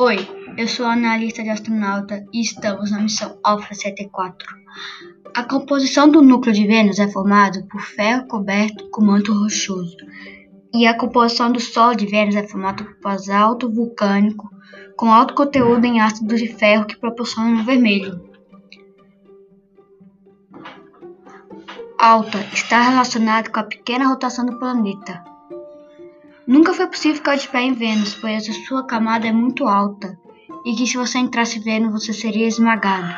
Oi, eu sou analista de astronauta e estamos na missão Alpha 74. A composição do núcleo de Vênus é formada por ferro coberto com manto rochoso, e a composição do solo de Vênus é formada por basalto vulcânico com alto conteúdo em ácido de ferro que proporciona vermelho. Alta está relacionado com a pequena rotação do planeta. Nunca foi possível ficar de pé em Vênus, pois a sua camada é muito alta e que se você entrasse em Vênus você seria esmagado.